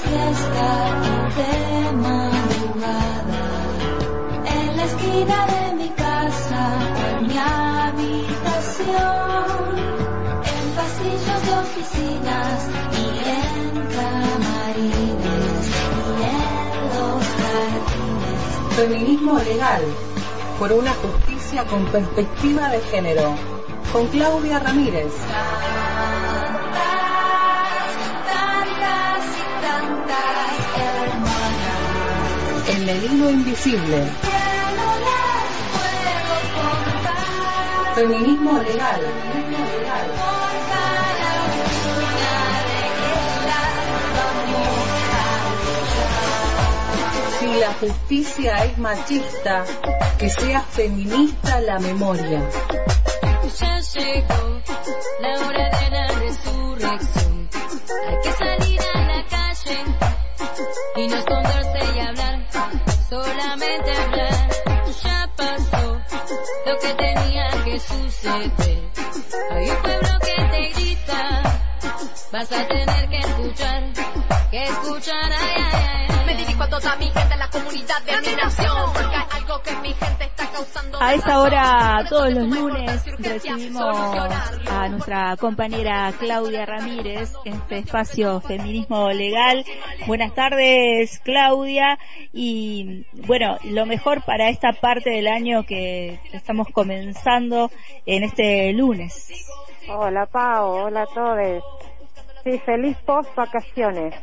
siesta de madrugada en la esquina de mi casa en mi habitación en pasillos de oficinas y en camarines y en los jardines Feminismo legal por una justicia con perspectiva de género. Con Claudia Ramírez. El hilo invisible. Feminismo legal. Si la justicia es machista, que sea feminista la memoria. La hora de la resurrección. Suceder. Hay un pueblo que te grita, vas a tener que escuchar, que escuchar, ay, ay, ay. Me dirijo a toda mi gente, la comunidad de mi nación, porque hay algo que mi gente está causando. A esta hora, todos los lunes, recibimos a nuestra compañera Claudia Ramírez en este espacio Feminismo Legal. Buenas tardes, Claudia. Y bueno, lo mejor para esta parte del año que, que estamos comenzando en este lunes. Hola Pau, hola a todos. Sí, feliz post vacaciones.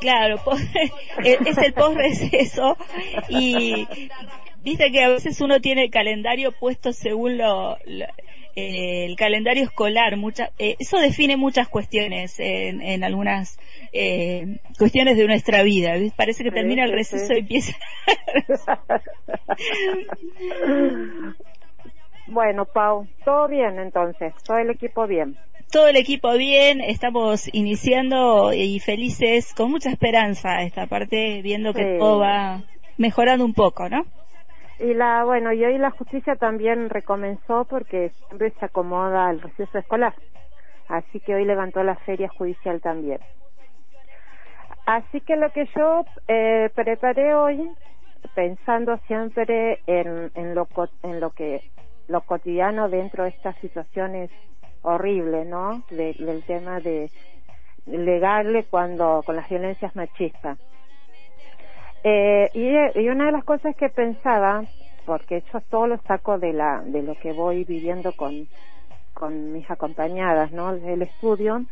Claro, po- es el post receso y viste que a veces uno tiene el calendario puesto según lo, lo- eh, el calendario escolar. Mucha, eh, eso define muchas cuestiones en, en algunas eh, cuestiones de nuestra vida. ¿ves? Parece que Sí, termina el receso sí. y empieza. bueno, Pau, todo bien entonces, todo el equipo bien. Todo el equipo bien, estamos iniciando y felices, con mucha esperanza esta parte, viendo que Sí. todo va mejorando un poco, ¿no? Y la, bueno, y hoy la justicia también recomenzó porque siempre se acomoda al receso escolar. Así que hoy levantó la feria judicial también. Así que lo que yo eh, preparé hoy, pensando siempre en, en, lo, en lo que lo cotidiano dentro de estas situaciones horribles, ¿no? De- del tema de legal cuando con las violencias machistas. Eh, y, y una de las cosas que pensaba, porque yo todo lo saco de la de lo que voy viviendo con con mis acompañadas, ¿no? El estudio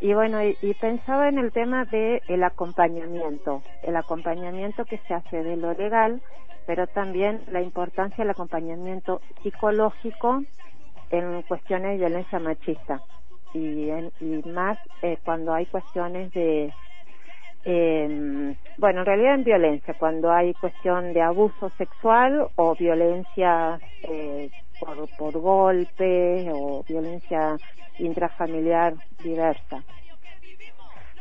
y bueno y, y pensaba en el tema de el acompañamiento, el acompañamiento que se hace de lo legal, pero también la importancia del acompañamiento psicológico en cuestiones de violencia machista y, en- y más eh, cuando hay cuestiones de eh, bueno, en realidad en violencia, cuando hay cuestión de abuso sexual o violencia eh, por, por golpe o violencia intrafamiliar diversa.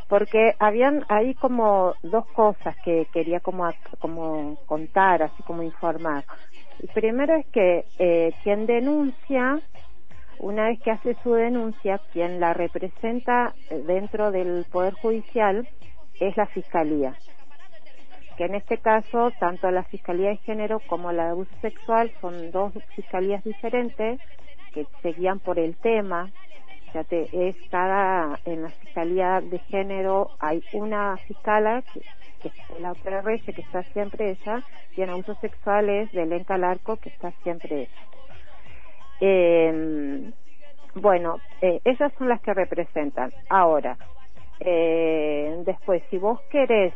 Porque habían ahí como dos cosas que quería como, como contar, así como informar. El primero es que eh, quien denuncia una vez que hace su denuncia, quien la representa eh, dentro del Poder Judicial es la Fiscalía. Que en este caso, tanto la Fiscalía de Género como la de Abuso Sexual son dos fiscalías diferentes que se guían por el tema. Sea, te- es cada, en la Fiscalía de Género hay una fiscala que, la autora Reyes, que está siempre ella, y en Abuso Sexual es de Elenca Larco, que está siempre ella. Eh, bueno, eh, esas son las que representan. Ahora, eh, después, si vos querés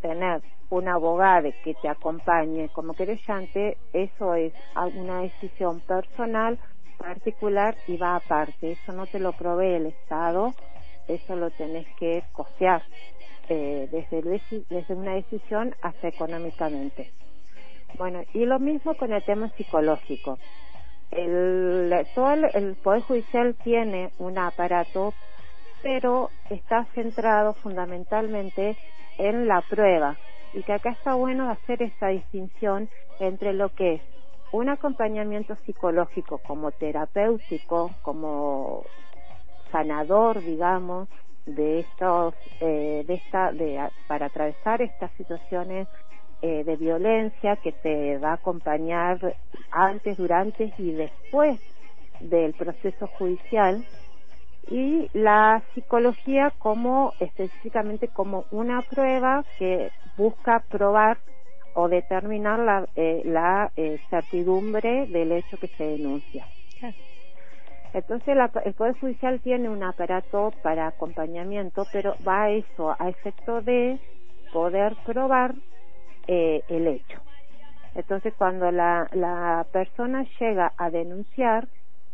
tener un abogado que te acompañe como querellante, eso es una decisión personal, particular y va aparte. Eso no te lo provee el Estado, eso lo tenés que costear eh, desde, desde una decisión hasta económicamente. Bueno, y lo mismo con el tema psicológico. El, todo el, el Poder Judicial tiene un aparato, pero está centrado fundamentalmente en la prueba. Y que acá está bueno hacer esa distinción entre lo que es un acompañamiento psicológico como terapéutico, como sanador, digamos, de estos, eh, de esta, de, para atravesar estas situaciones eh, de violencia que te va a acompañar antes, durante y después del proceso judicial y la psicología como específicamente como una prueba que busca probar o determinar la, eh, la eh, certidumbre del hecho que se denuncia. Entonces la- el Poder Judicial tiene un aparato para acompañamiento, pero va a eso, a efecto de poder probar eh, el hecho. Entonces cuando la, persona llega a denunciar,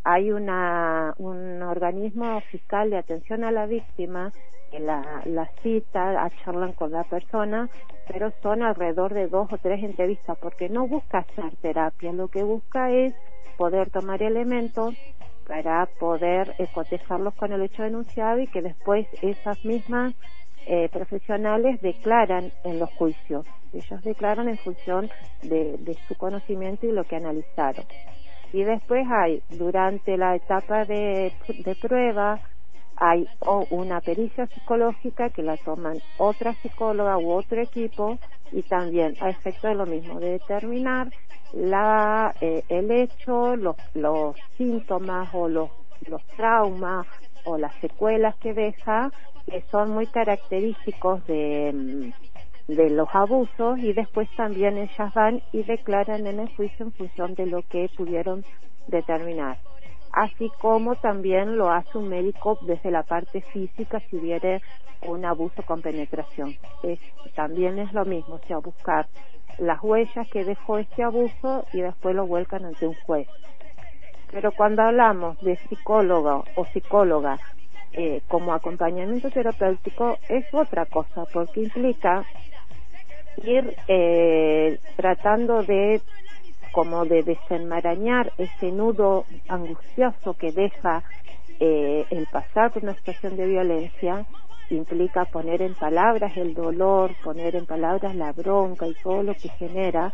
hay una, un organismo fiscal de atención a la víctima que la, la cita, a charlan con la persona, pero son alrededor de dos o tres entrevistas, porque no busca hacer terapia, lo que busca es poder tomar elementos para poder eh, cotejarlos con el hecho denunciado y que después esas mismas eh, profesionales declaran en los juicios. Ellos declaran en función de, de su conocimiento y lo que analizaron. Y después hay, durante la etapa de, prueba, hay o una pericia psicológica que la toman otra psicóloga u otro equipo y también a efecto de lo mismo, de determinar la, eh, el hecho, los, los síntomas o los traumas o las secuelas que deja, que son muy característicos de, mm, de los abusos y después también ellas van y declaran en el juicio en función de lo que pudieron determinar. Así como también lo hace un médico desde la parte física si hubiere un abuso con penetración. También es lo mismo, o sea, buscar las huellas que dejó este abuso y después lo vuelcan ante un juez. Pero cuando hablamos de psicólogo o psicóloga eh, como acompañamiento terapéutico es otra cosa, porque implica ir eh, tratando de como de desenmarañar ese nudo angustioso que deja eh, el pasar por una situación de violencia implica poner en palabras el dolor, poner en palabras la bronca y todo lo que genera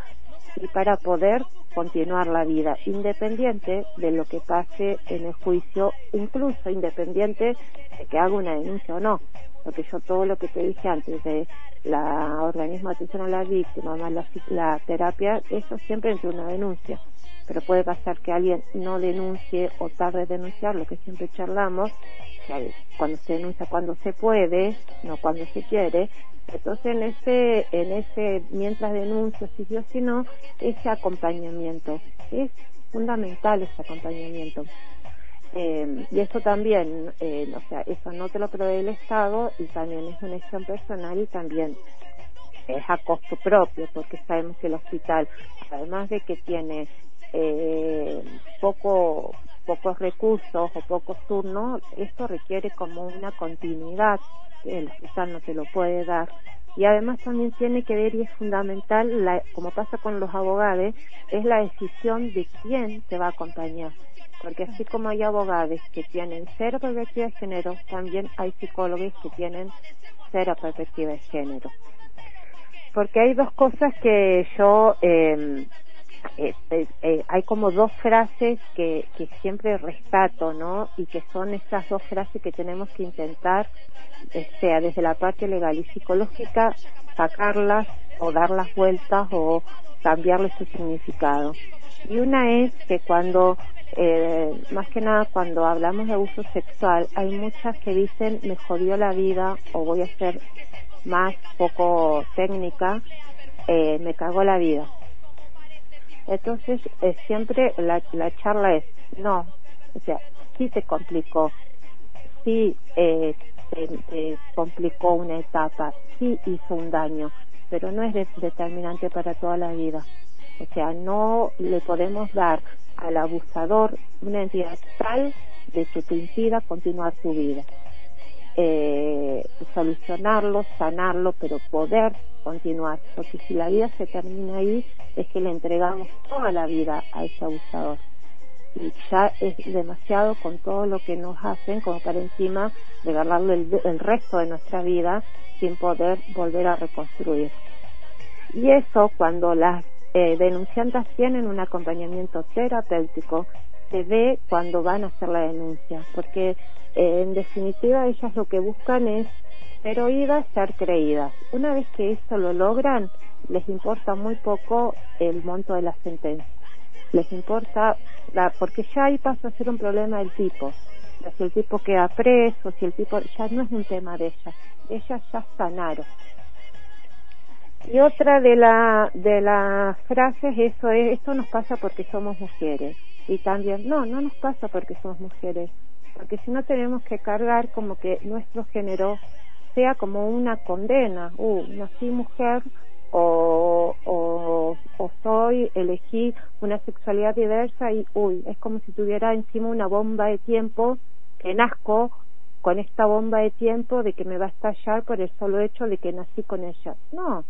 y para poder continuar la vida independiente de lo que pase en el juicio, incluso independiente de que haga una denuncia o no, porque yo todo lo que te dije antes de la organismo atención a la víctima, más la, la terapia, eso siempre entre una denuncia. Pero puede pasar que alguien no denuncie o tarde en denunciar, lo que siempre charlamos, cuando se denuncia cuando se puede, no cuando se quiere. Entonces en ese, en ese, mientras denuncio, si yo si no, ese acompañamiento, es fundamental ese acompañamiento. Eh, y eso también, eh, o sea, eso no te lo provee el Estado y también es una acción personal y también es a costo propio, porque sabemos que el hospital, además de que tiene eh, poco pocos recursos o pocos turnos, esto requiere como una continuidad, el hospital no te lo puede dar. Y además también tiene que ver, y es fundamental, la, como pasa con los abogados, es la decisión de quién te va a acompañar. Porque así como hay abogados que tienen cero perspectiva de género, también hay psicólogos que tienen cero perspectiva de género. Porque hay dos cosas que yo eh, eh, eh, hay como dos frases que, que siempre rescato, ¿no? Y que son esas dos frases que tenemos que intentar, sea desde la parte legal y psicológica, sacarlas o darlas vueltas o cambiarle su significado. Y una es que cuando, eh, más que nada cuando hablamos de abuso sexual, hay muchas que dicen me jodió la vida o voy a ser más poco técnica, eh, me cagó la vida entonces, eh, siempre la, la charla es, no, o sea, sí te complicó, sí eh, te, complicó una etapa, sí hizo un daño, pero no es de- determinante para toda la vida. O sea, no le podemos dar al abusador una entidad tal de que te impida continuar tu vida. Eh, solucionarlo, sanarlo, pero poder continuar, porque si la vida se termina ahí, es que le entregamos toda la vida a ese abusador. Y ya es demasiado con todo lo que nos hacen como para encima regalarle el, el resto de nuestra vida sin poder volver a reconstruir. Y eso cuando las eh, denunciantes tienen un acompañamiento terapéutico, se ve cuando van a hacer la denuncia, porque eh, en definitiva ellas lo que buscan es ser oídas, ser creídas. Una vez que eso lo logran, les importa muy poco el monto de la sentencia. Les importa, la, porque ya ahí pasa a ser un problema del tipo. Si el tipo queda preso, si el tipo, ya no es un tema de ellas. Ellas ya sanaron. Y otra de la de las frases eso es esto nos pasa porque somos mujeres y también no no nos pasa porque somos mujeres porque si no tenemos que cargar como que nuestro género sea como una condena. Uh nací mujer o, o, o soy elegí una sexualidad diversa y uy es como si tuviera encima una bomba de tiempo que nazco con esta bomba de tiempo de que me va a estallar por el solo hecho de que nací con ella. No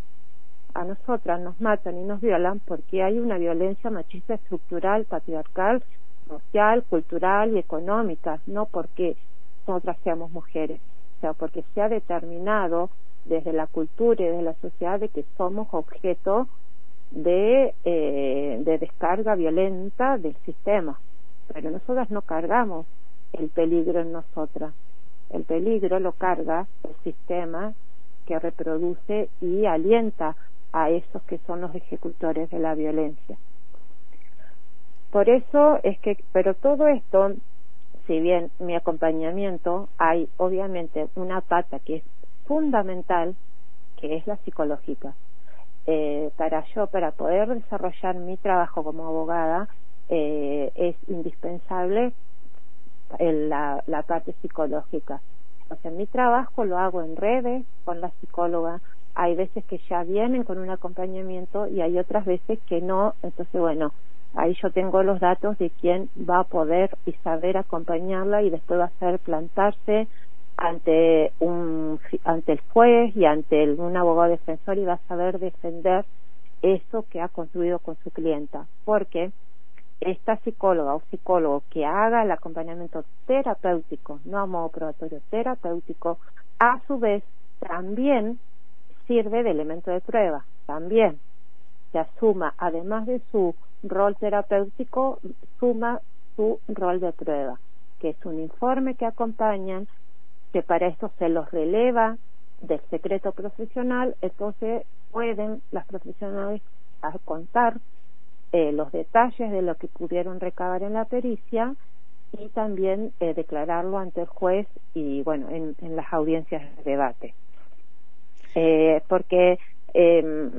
a nosotras nos matan y nos violan porque hay una violencia machista estructural, patriarcal, social, cultural y económica, no porque nosotras seamos mujeres, o sea, porque se ha determinado desde la cultura y desde la sociedad de que somos objeto de, eh, de descarga violenta del sistema. Pero nosotras no cargamos el peligro en nosotras. El peligro lo carga el sistema que reproduce y alienta a esos que son los ejecutores de la violencia. Por eso es que, pero todo esto, si bien mi acompañamiento, hay obviamente una pata que es fundamental, que es la psicológica. Eh, para yo, para poder desarrollar mi trabajo como abogada, eh, es indispensable el, la, la parte psicológica. O sea, mi trabajo lo hago en redes con la psicóloga, hay veces que ya vienen con un acompañamiento y hay otras veces que no, entonces bueno, ahí yo tengo los datos de quién va a poder y saber acompañarla y después va a hacer plantarse ante un ante el juez y ante el, un abogado defensor y va a saber defender eso que ha construido con su clienta. Porque esta psicóloga o psicólogo que haga el acompañamiento terapéutico no a modo probatorio terapéutico a su vez también sirve de elemento de prueba también. Se asuma, además de su rol terapéutico, suma su rol de prueba, que es un informe que acompañan, que para esto se los releva del secreto profesional, entonces pueden las profesionales contar eh, los detalles de lo que pudieron recabar en la pericia y también eh, declararlo ante el juez y bueno en, en las audiencias de debate eh, porque eh,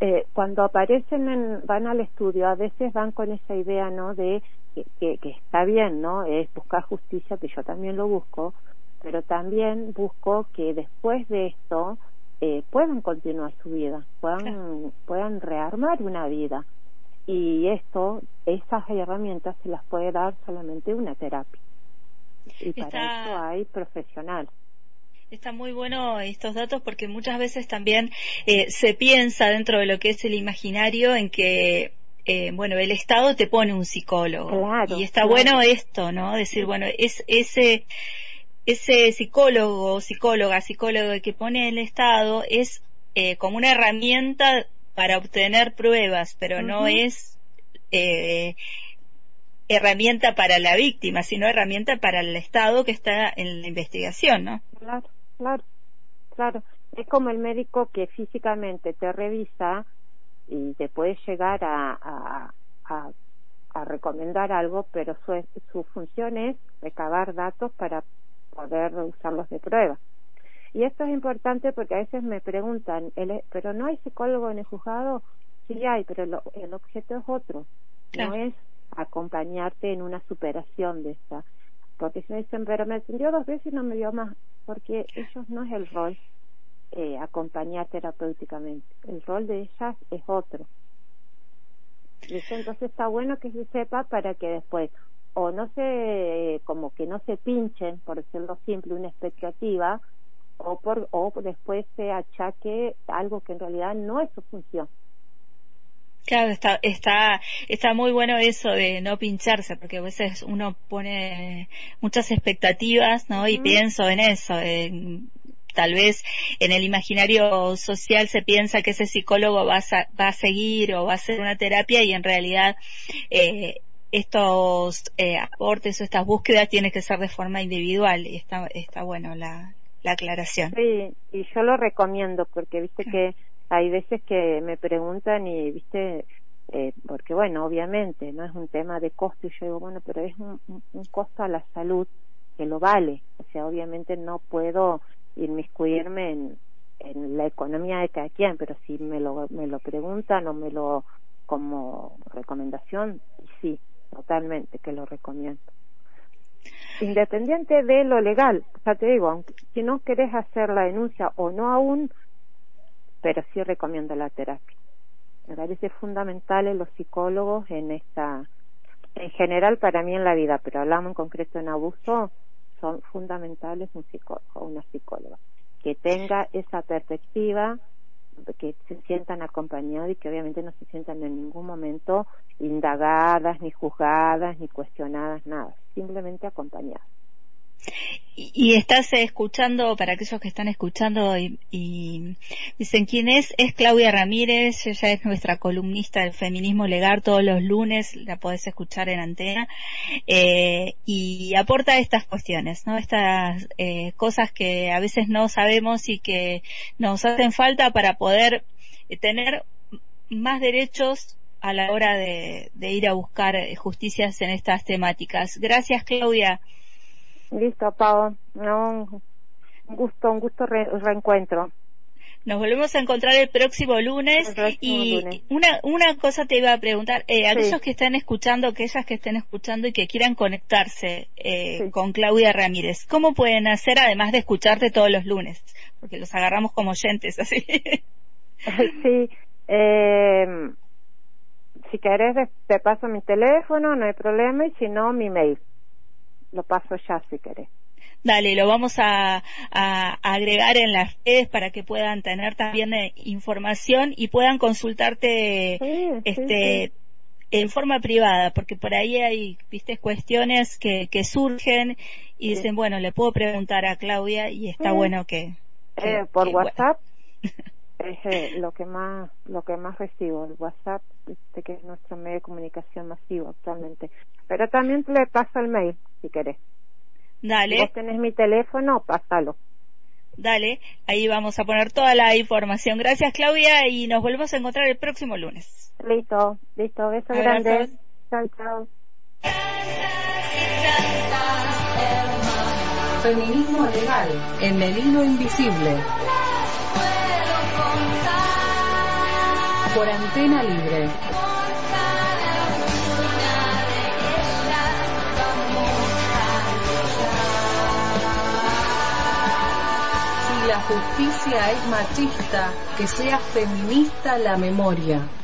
eh, cuando aparecen en, van al estudio a veces van con esa idea no de que, que, está bien no es buscar justicia que yo también lo busco pero también busco que después de esto eh, puedan continuar su vida puedan puedan rearmar una vida. Y esto esas herramientas se las puede dar solamente una terapia. Y para eso hay profesional Está muy bueno estos datos porque muchas veces también eh, se piensa dentro de lo que es el imaginario en que eh, bueno, el Estado te pone un psicólogo. y está bueno esto, ¿no? Decir, bueno, es ese, ese psicólogo, psicóloga, psicólogo que pone el Estado es eh, como una herramienta para obtener pruebas, pero no es eh, herramienta para la víctima, sino herramienta para el Estado que está en la investigación, ¿no? Claro claro, claro. Es como el médico que físicamente te revisa y te puede llegar a, a, a, a recomendar algo, pero su, su función es recabar datos para poder usarlos de prueba. Y esto es importante porque a veces me preguntan, ¿pero no hay psicólogo en el juzgado? Sí hay, pero el objeto es otro. No es acompañarte en una superación de esta. Porque si me dicen, pero me atendió dos veces y no me dio más porque ellos no es el rol eh, acompañar terapéuticamente, el rol de ellas es otro. Eso entonces está bueno que se sepa para que después o no se, como que no se pinchen, por decirlo simple, una expectativa, o, por, o después se achaque algo que en realidad no es su función. Claro, está, está, está muy bueno eso de no pincharse, porque a veces uno pone muchas expectativas, ¿no? Y pienso en eso, tal vez en el imaginario social se piensa que ese psicólogo va a, va a seguir o va a hacer una terapia y en realidad eh, estos eh, aportes o estas búsquedas tienen que ser de forma individual y está, está bueno la, la aclaración. Sí, y yo lo recomiendo porque viste que hay veces que me preguntan y viste eh, porque bueno obviamente no es un tema de costo y yo digo bueno pero es un, un- costo a la salud que lo vale o sea obviamente no puedo inmiscuirme en, en la economía de cada quien pero si me lo me lo preguntan o me lo como recomendación sí totalmente que lo recomiendo. Independiente de lo legal sea te digo aunque si no querés hacer la denuncia o no aún pero sí recomiendo la terapia. Me parece fundamental en los psicólogos en esta en general para mí en la vida pero hablamos en concreto en abuso son fundamentales un psicólogo una psicóloga que tenga esa perspectiva que se sientan acompañados y que obviamente no se sientan en ningún momento indagadas ni juzgadas ni cuestionadas nada simplemente acompañadas Y, estás escuchando, para aquellos que están escuchando y, dicen quién es, es Claudia Ramírez, ella es nuestra columnista del feminismo legal todos los lunes, la podés escuchar en antena, eh, y aporta estas cuestiones, ¿no? Estas eh, cosas que a veces no sabemos y que nos hacen falta para poder eh, tener más derechos a la hora de, de ir a buscar eh, justicias en estas temáticas. Gracias, Claudia. Listo Pau no, un gusto un gusto re- reencuentro Nos volvemos a encontrar el próximo lunes El próximo y lunes. una una cosa te iba a preguntar, eh, Sí. aquellos que estén escuchando, aquellas que estén escuchando y que quieran conectarse eh, Sí. con Claudia Ramírez, ¿cómo pueden hacer además de escucharte todos los lunes? Porque los agarramos como oyentes, así. sí eh, si querés te paso mi teléfono no hay problema y si no mi mail lo paso ya si querés. Dale, lo vamos a, a agregar en las redes para que puedan tener también eh, información y puedan consultarte Sí, sí, este en forma privada, porque por ahí hay, viste, cuestiones que, que surgen y dicen, bueno, le puedo preguntar a Claudia y está bueno que, que- Eh, por que, bueno. Es eh, lo que más lo que más recibo el WhatsApp este que es nuestro medio de comunicación masivo actualmente pero también le paso el mail si querés si Dale, vos tenés mi teléfono pásalo dale, ahí vamos a poner toda la información. Gracias Claudia y nos volvemos a encontrar el próximo lunes. listo listo beso Abrazos. grande chao chao Feminismo legal en el hilo invisible. Por antena libre. Si la justicia es machista, que sea feminista la memoria.